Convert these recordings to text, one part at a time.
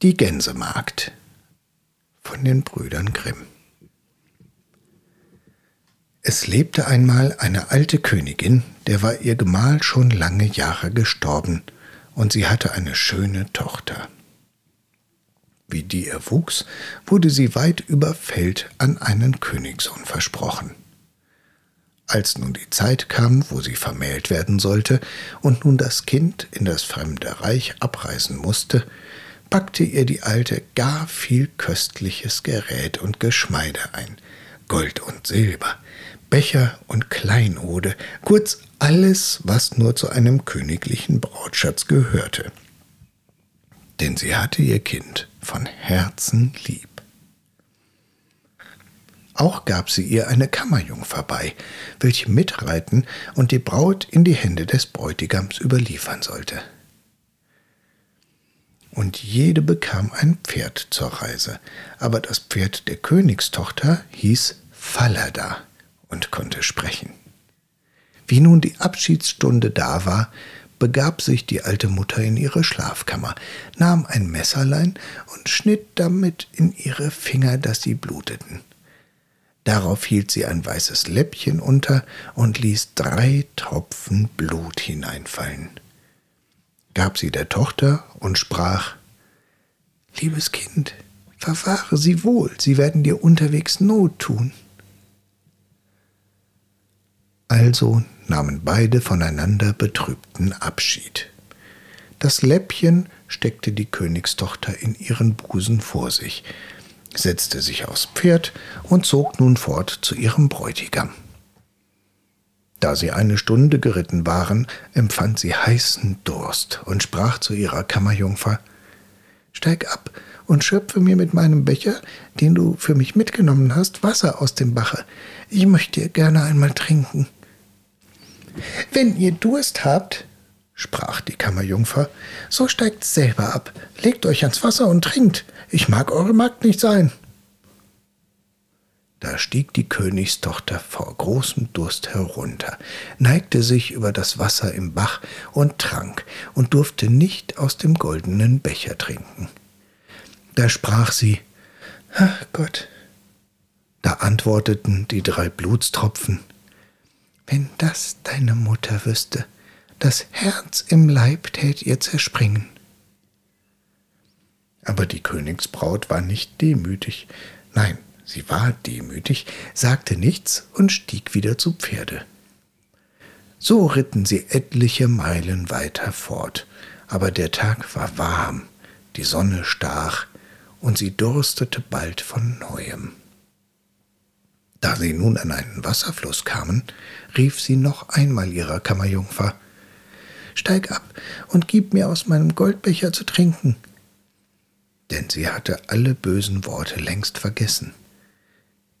Die Gänsemagd von den Brüdern Grimm Es lebte einmal eine alte Königin, der war ihr Gemahl schon lange Jahre gestorben, und sie hatte eine schöne Tochter. Wie die erwuchs, wurde sie weit über Feld an einen Königssohn versprochen. Als nun die Zeit kam, wo sie vermählt werden sollte und nun das Kind in das fremde Reich abreisen musste, packte ihr die Alte gar viel köstliches Gerät und Geschmeide ein, Gold und Silber, Becher und Kleinode, kurz alles, was nur zu einem königlichen Brautschatz gehörte. Denn sie hatte ihr Kind von Herzen lieb. Auch gab sie ihr eine Kammerjungfer bei, welche mitreiten und die Braut in die Hände des Bräutigams überliefern sollte und jede bekam ein Pferd zur Reise, aber das Pferd der Königstochter hieß Falada und konnte sprechen. Wie nun die Abschiedsstunde da war, begab sich die alte Mutter in ihre Schlafkammer, nahm ein Messerlein und schnitt damit in ihre Finger, dass sie bluteten. Darauf hielt sie ein weißes Läppchen unter und ließ drei Tropfen Blut hineinfallen gab sie der Tochter und sprach Liebes Kind, verfahre sie wohl, sie werden dir unterwegs Not tun. Also nahmen beide voneinander betrübten Abschied. Das Läppchen steckte die Königstochter in ihren Busen vor sich, setzte sich aufs Pferd und zog nun fort zu ihrem Bräutigam. Da sie eine Stunde geritten waren, empfand sie heißen Durst und sprach zu ihrer Kammerjungfer Steig ab und schöpfe mir mit meinem Becher, den du für mich mitgenommen hast, Wasser aus dem Bache. Ich möchte gerne einmal trinken. Wenn ihr Durst habt, sprach die Kammerjungfer, so steigt selber ab, legt euch ans Wasser und trinkt. Ich mag eure Magd nicht sein. Da stieg die Königstochter vor großem Durst herunter, neigte sich über das Wasser im Bach und trank und durfte nicht aus dem goldenen Becher trinken. Da sprach sie, Ach Gott. Da antworteten die drei Blutstropfen, Wenn das deine Mutter wüsste, das Herz im Leib tät ihr zerspringen. Aber die Königsbraut war nicht demütig, nein, Sie war demütig, sagte nichts und stieg wieder zu Pferde. So ritten sie etliche Meilen weiter fort, aber der Tag war warm, die Sonne stach, und sie durstete bald von neuem. Da sie nun an einen Wasserfluss kamen, rief sie noch einmal ihrer Kammerjungfer Steig ab und gib mir aus meinem Goldbecher zu trinken. Denn sie hatte alle bösen Worte längst vergessen.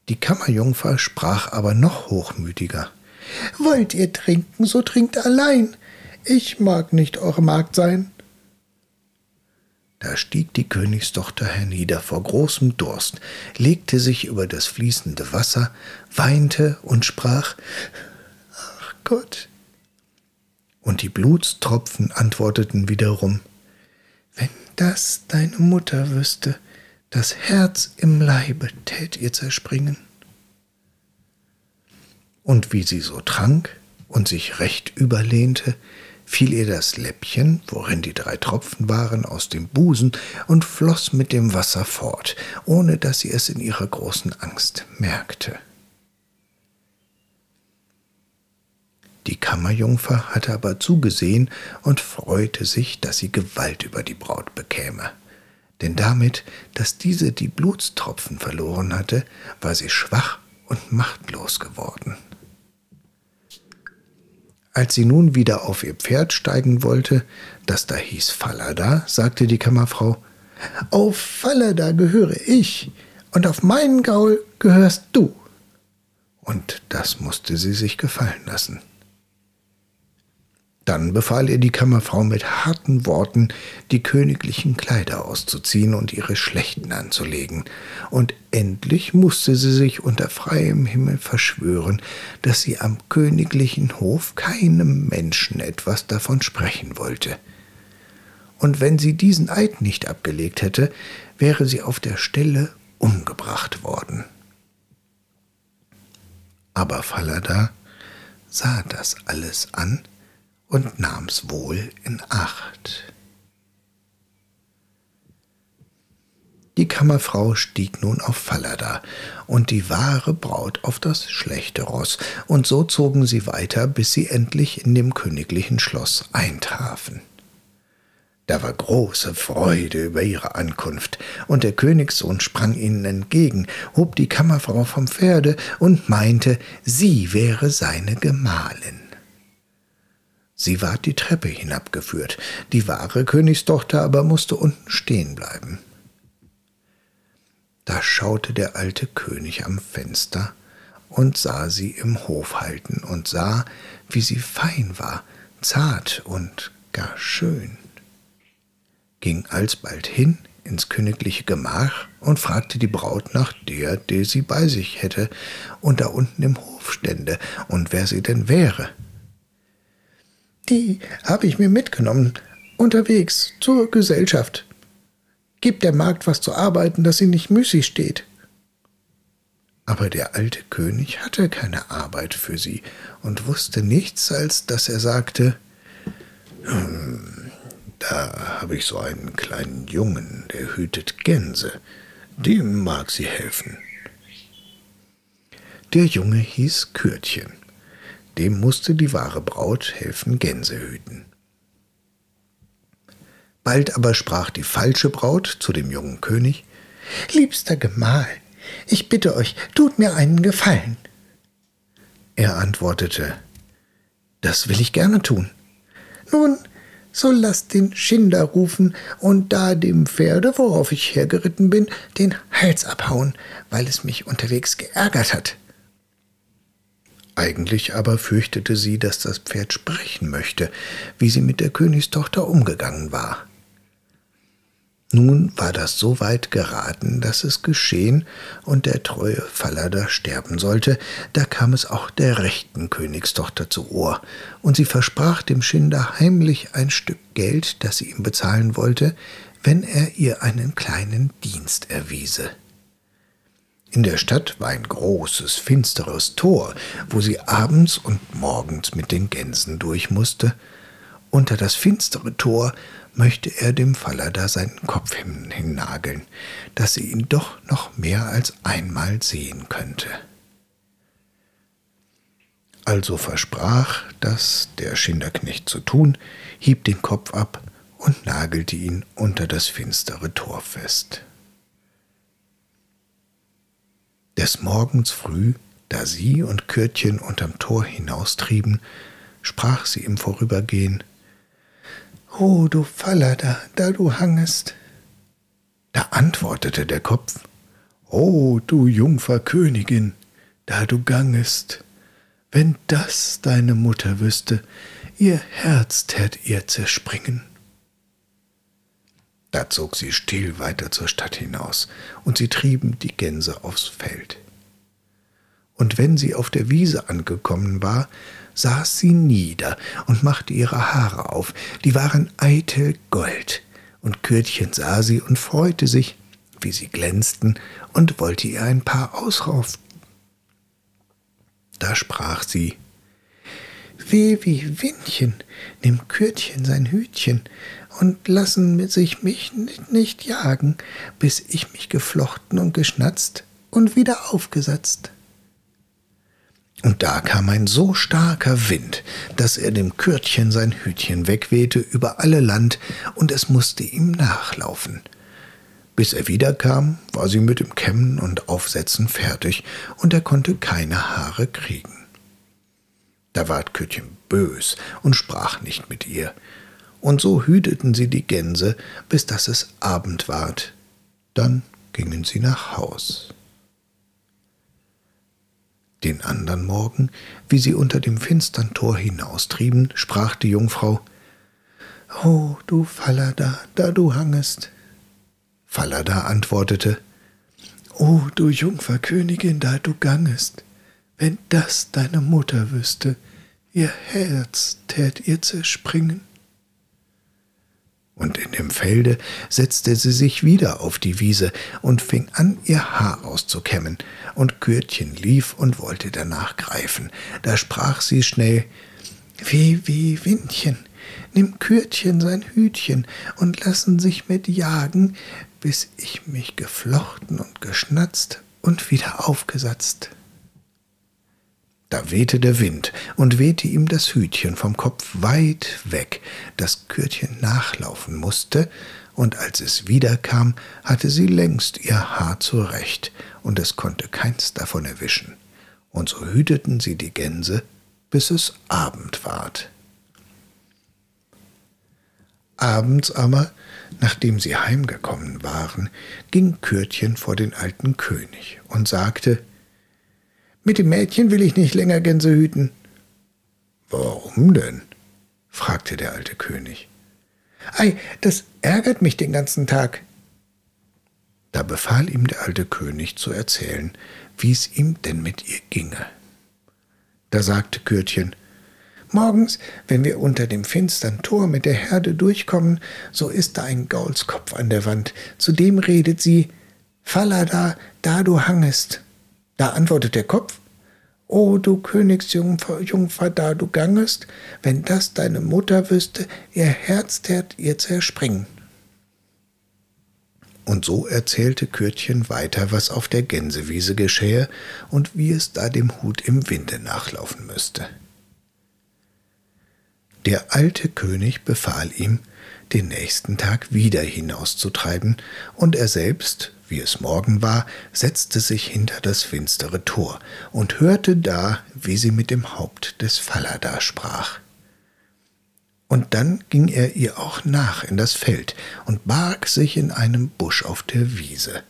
Die Kammerjungfer sprach aber noch hochmütiger. Wollt ihr trinken, so trinkt allein. Ich mag nicht eure Magd sein. Da stieg die Königstochter hernieder vor großem Durst, legte sich über das fließende Wasser, weinte und sprach Ach Gott. Und die Blutstropfen antworteten wiederum Wenn das deine Mutter wüsste, das Herz im Leibe tät ihr zerspringen. Und wie sie so trank und sich recht überlehnte, fiel ihr das Läppchen, worin die drei Tropfen waren, aus dem Busen und floß mit dem Wasser fort, ohne dass sie es in ihrer großen Angst merkte. Die Kammerjungfer hatte aber zugesehen und freute sich, dass sie Gewalt über die Braut bekäme denn damit, dass diese die Blutstropfen verloren hatte, war sie schwach und machtlos geworden. Als sie nun wieder auf ihr Pferd steigen wollte, das da hieß Falada, sagte die Kammerfrau, Auf Fallada gehöre ich, und auf meinen Gaul gehörst du. Und das musste sie sich gefallen lassen. Dann befahl ihr die Kammerfrau mit harten Worten, die königlichen Kleider auszuziehen und ihre schlechten anzulegen, und endlich musste sie sich unter freiem Himmel verschwören, dass sie am königlichen Hof keinem Menschen etwas davon sprechen wollte. Und wenn sie diesen Eid nicht abgelegt hätte, wäre sie auf der Stelle umgebracht worden. Aber Falada sah das alles an und nahm's wohl in Acht. Die Kammerfrau stieg nun auf Fallada und die wahre Braut auf das schlechte Ross, und so zogen sie weiter, bis sie endlich in dem königlichen Schloss eintrafen. Da war große Freude über ihre Ankunft, und der Königssohn sprang ihnen entgegen, hob die Kammerfrau vom Pferde und meinte, sie wäre seine Gemahlin. Sie ward die Treppe hinabgeführt, die wahre Königstochter aber musste unten stehen bleiben. Da schaute der alte König am Fenster und sah sie im Hof halten und sah, wie sie fein war, zart und gar schön, ging alsbald hin ins königliche Gemach und fragte die Braut nach der, der sie bei sich hätte und da unten im Hof stände und wer sie denn wäre. Die habe ich mir mitgenommen, unterwegs zur Gesellschaft. Gib der Magd was zu arbeiten, dass sie nicht müßig steht. Aber der alte König hatte keine Arbeit für sie und wusste nichts, als dass er sagte, hm, da habe ich so einen kleinen Jungen, der hütet Gänse, dem mag sie helfen. Der Junge hieß Kürtchen dem musste die wahre Braut helfen Gänse hüten. Bald aber sprach die falsche Braut zu dem jungen König Liebster Gemahl, ich bitte euch, tut mir einen Gefallen. Er antwortete Das will ich gerne tun. Nun, so lasst den Schinder rufen und da dem Pferde, worauf ich hergeritten bin, den Hals abhauen, weil es mich unterwegs geärgert hat. Eigentlich aber fürchtete sie, dass das Pferd sprechen möchte, wie sie mit der Königstochter umgegangen war. Nun war das so weit geraten, dass es geschehen und der treue Fallada sterben sollte, da kam es auch der rechten Königstochter zu Ohr, und sie versprach dem Schinder heimlich ein Stück Geld, das sie ihm bezahlen wollte, wenn er ihr einen kleinen Dienst erwiese. In der Stadt war ein großes, finsteres Tor, wo sie abends und morgens mit den Gänsen durch musste. Unter das finstere Tor möchte er dem Fallada seinen Kopf hinnageln, dass sie ihn doch noch mehr als einmal sehen könnte. Also versprach das der Schinderknecht zu tun, hieb den Kopf ab und nagelte ihn unter das finstere Tor fest. Des Morgens früh, da sie und Kürtchen unterm Tor hinaustrieben, sprach sie im Vorübergehen O du Fallada, da du hangest. Da antwortete der Kopf O du Jungfer Königin, da du gangest. Wenn das deine Mutter wüsste, ihr Herz tät ihr zerspringen. Da zog sie still weiter zur Stadt hinaus, und sie trieben die Gänse aufs Feld. Und wenn sie auf der Wiese angekommen war, saß sie nieder und machte ihre Haare auf, die waren eitel Gold, und Kürtchen sah sie und freute sich, wie sie glänzten, und wollte ihr ein paar ausraufen. Da sprach sie Weh wie Windchen, nimm Kürtchen sein Hütchen und lassen sich mich nicht jagen, bis ich mich geflochten und geschnatzt und wieder aufgesetzt. Und da kam ein so starker Wind, dass er dem Kürtchen sein Hütchen wegwehte über alle Land, und es musste ihm nachlaufen. Bis er wiederkam, war sie mit dem Kämmen und Aufsetzen fertig, und er konnte keine Haare kriegen. Da ward Kürtchen bös und sprach nicht mit ihr, und so hüteten sie die Gänse, bis dass es Abend ward. Dann gingen sie nach Haus. Den andern Morgen, wie sie unter dem finstern Tor hinaustrieben, sprach die Jungfrau O du Fallada, da du hangest. Fallada antwortete O du Jungferkönigin, da du gangest, wenn das deine Mutter wüsste, ihr Herz tät ihr zerspringen und in dem Felde setzte sie sich wieder auf die Wiese und fing an, ihr Haar auszukämmen, und Kürtchen lief und wollte danach greifen. Da sprach sie schnell Wie, wie, Windchen, nimm Kürtchen sein Hütchen und lassen sich mit jagen, bis ich mich geflochten und geschnatzt und wieder aufgesatzt. Da wehte der Wind und wehte ihm das Hütchen vom Kopf weit weg, das Kürtchen nachlaufen musste, und als es wiederkam, hatte sie längst ihr Haar zurecht, und es konnte keins davon erwischen. Und so hüteten sie die Gänse, bis es Abend ward. Abends aber, nachdem sie heimgekommen waren, ging Kürtchen vor den alten König und sagte, mit dem Mädchen will ich nicht länger Gänse hüten. Warum denn? fragte der alte König. Ei, das ärgert mich den ganzen Tag. Da befahl ihm der alte König zu erzählen, wie es ihm denn mit ihr ginge. Da sagte Kürtchen, Morgens, wenn wir unter dem finstern Tor mit der Herde durchkommen, so ist da ein Gaulskopf an der Wand, zu dem redet sie, Fallada, da du hangest. Da antwortet der Kopf, O du Königsjungfer, Jungfer, da du gangest, wenn das deine Mutter wüsste, ihr Herz tät ihr zerspringen. Und so erzählte Kürtchen weiter, was auf der Gänsewiese geschähe und wie es da dem Hut im Winde nachlaufen müsste. Der alte König befahl ihm, den nächsten Tag wieder hinauszutreiben, und er selbst, wie es Morgen war, setzte sich hinter das finstere Tor und hörte da, wie sie mit dem Haupt des Falada sprach. Und dann ging er ihr auch nach in das Feld und barg sich in einem Busch auf der Wiese.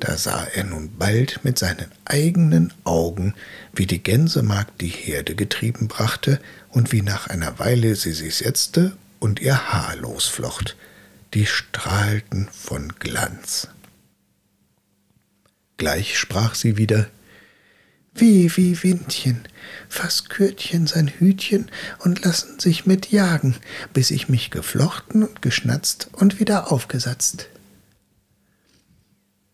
Da sah er nun bald mit seinen eigenen Augen, wie die Gänsemagd die Herde getrieben brachte und wie nach einer Weile sie sich setzte und ihr Haar losflocht. Die strahlten von Glanz. Gleich sprach sie wieder Wie, wie Windchen, fass Kürtchen sein Hütchen und lassen sich mit jagen, bis ich mich geflochten und geschnatzt und wieder aufgesatzt.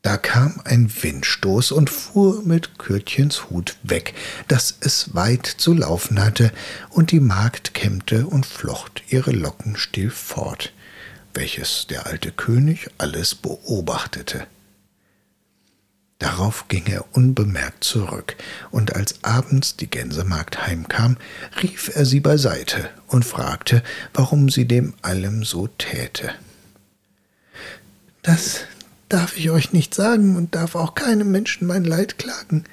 Da kam ein Windstoß und fuhr mit Kürtchens Hut weg, dass es weit zu laufen hatte, und die Magd kämmte und flocht ihre Locken still fort, welches der alte König alles beobachtete. Darauf ging er unbemerkt zurück, und als abends die Gänsemagd heimkam, rief er sie beiseite und fragte, warum sie dem allem so täte. Das darf ich euch nicht sagen und darf auch keinem Menschen mein Leid klagen,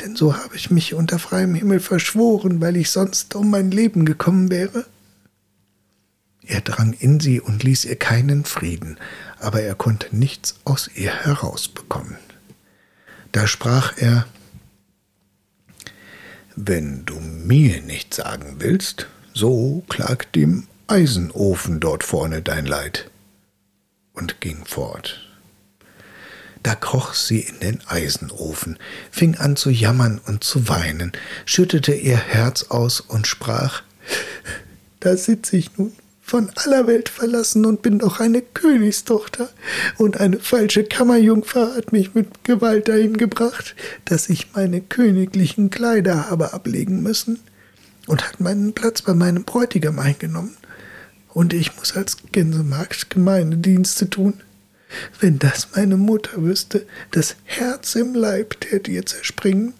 denn so habe ich mich unter freiem Himmel verschworen, weil ich sonst um mein Leben gekommen wäre. Er drang in sie und ließ ihr keinen Frieden, aber er konnte nichts aus ihr herausbekommen. Da sprach er, Wenn du mir nicht sagen willst, so klag dem Eisenofen dort vorne dein Leid, und ging fort. Da kroch sie in den Eisenofen, fing an zu jammern und zu weinen, schüttete ihr Herz aus und sprach, Da sitz ich nun von aller Welt verlassen und bin doch eine Königstochter, und eine falsche Kammerjungfer hat mich mit Gewalt dahin gebracht, dass ich meine königlichen Kleider habe ablegen müssen, und hat meinen Platz bei meinem Bräutigam eingenommen, und ich muss als Gänsemarkt gemeine Dienste tun. Wenn das meine Mutter wüsste, das Herz im Leib tät ihr zerspringen.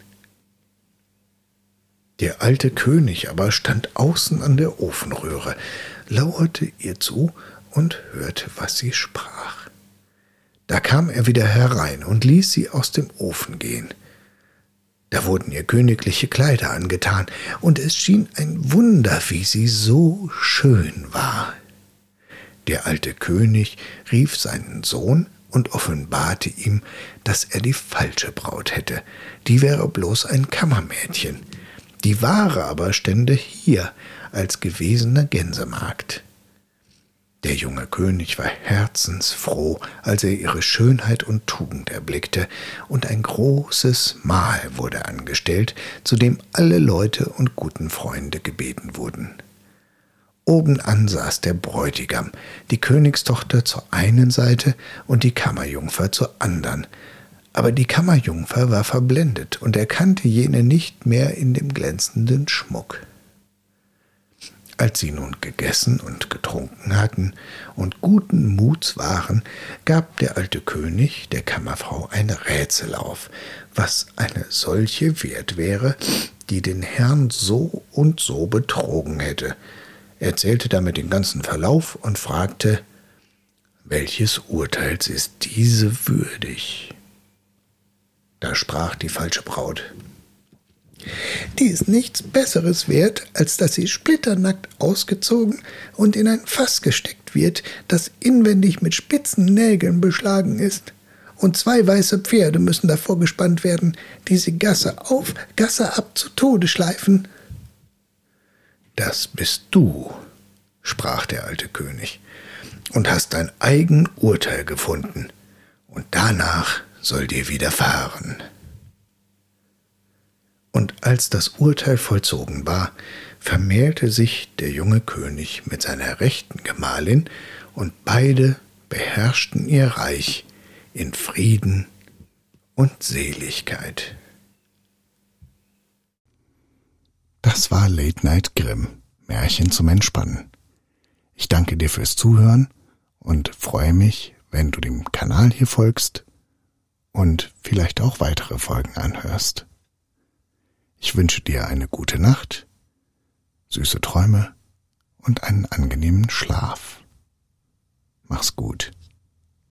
Der alte König aber stand außen an der Ofenröhre, lauerte ihr zu und hörte, was sie sprach. Da kam er wieder herein und ließ sie aus dem Ofen gehen. Da wurden ihr königliche Kleider angetan, und es schien ein Wunder, wie sie so schön war. Der alte König rief seinen Sohn und offenbarte ihm, dass er die falsche Braut hätte. Die wäre bloß ein Kammermädchen. Die wahre aber stände hier als gewesene Gänsemagd. Der junge König war herzensfroh, als er ihre Schönheit und Tugend erblickte, und ein großes Mahl wurde angestellt, zu dem alle Leute und guten Freunde gebeten wurden. Obenan saß der Bräutigam, die Königstochter zur einen Seite und die Kammerjungfer zur andern. Aber die Kammerjungfer war verblendet und erkannte jene nicht mehr in dem glänzenden Schmuck. Als sie nun gegessen und getrunken hatten und guten Muts waren, gab der alte König der Kammerfrau ein Rätsel auf, was eine solche wert wäre, die den Herrn so und so betrogen hätte, erzählte damit den ganzen Verlauf und fragte, welches Urteils ist diese würdig? Da sprach die falsche Braut. Die ist nichts Besseres wert, als dass sie splitternackt ausgezogen und in ein Fass gesteckt wird, das inwendig mit spitzen Nägeln beschlagen ist. Und zwei weiße Pferde müssen davor gespannt werden, die sie Gasse auf, Gasse ab zu Tode schleifen. Das bist du, sprach der alte König, und hast dein eigen Urteil gefunden, und danach soll dir widerfahren. Und als das Urteil vollzogen war, vermählte sich der junge König mit seiner rechten Gemahlin, und beide beherrschten ihr Reich in Frieden und Seligkeit. Das war Late Night Grimm, Märchen zum Entspannen. Ich danke dir fürs Zuhören und freue mich, wenn du dem Kanal hier folgst und vielleicht auch weitere Folgen anhörst. Ich wünsche dir eine gute Nacht, süße Träume und einen angenehmen Schlaf. Mach's gut.